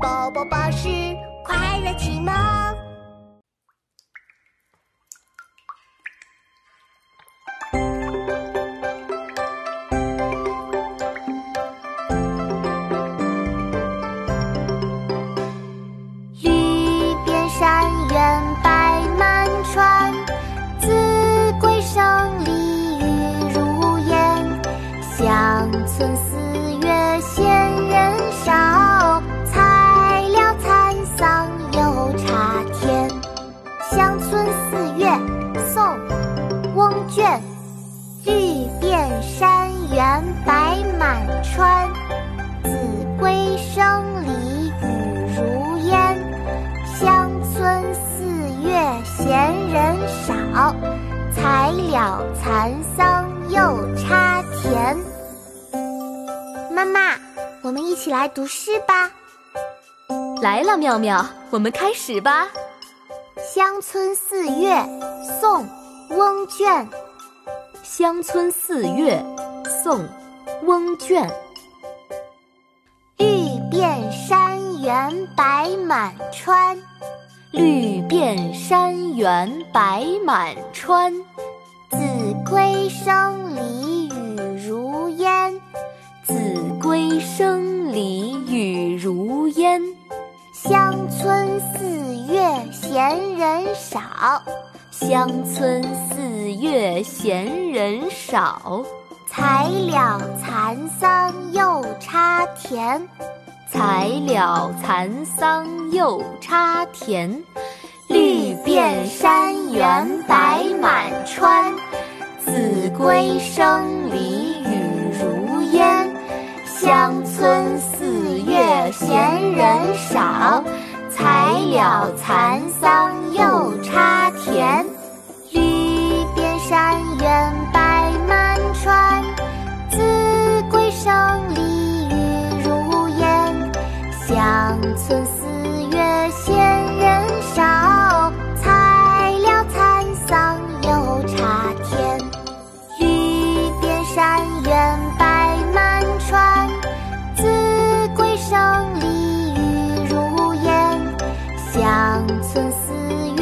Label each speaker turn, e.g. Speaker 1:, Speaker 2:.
Speaker 1: 宝宝巴士快乐启蒙。
Speaker 2: 绿遍山原白满川，子规声里雨如烟。乡村翁卷。绿遍山原白满川，子规声里雨如烟。乡村四月闲人少，才了蚕桑又插田。妈妈，我们一起来读诗吧。
Speaker 3: 来了，妙妙，我们开始吧。
Speaker 2: 《乡村四月》宋·翁卷。
Speaker 3: 乡村四月，宋·翁卷。
Speaker 2: 绿遍山原白满川，
Speaker 3: 绿遍山原白满川。
Speaker 2: 子规声里雨如烟，
Speaker 3: 子规声里雨如烟。
Speaker 2: 乡村四月闲人少，
Speaker 3: 乡村四月闲人少，
Speaker 2: 才了蚕桑又插田。
Speaker 3: 才了蚕桑又插田。绿遍山原白满川，子规声里雨如烟。乡村四月闲人少，才了蚕桑又
Speaker 2: 乡村四月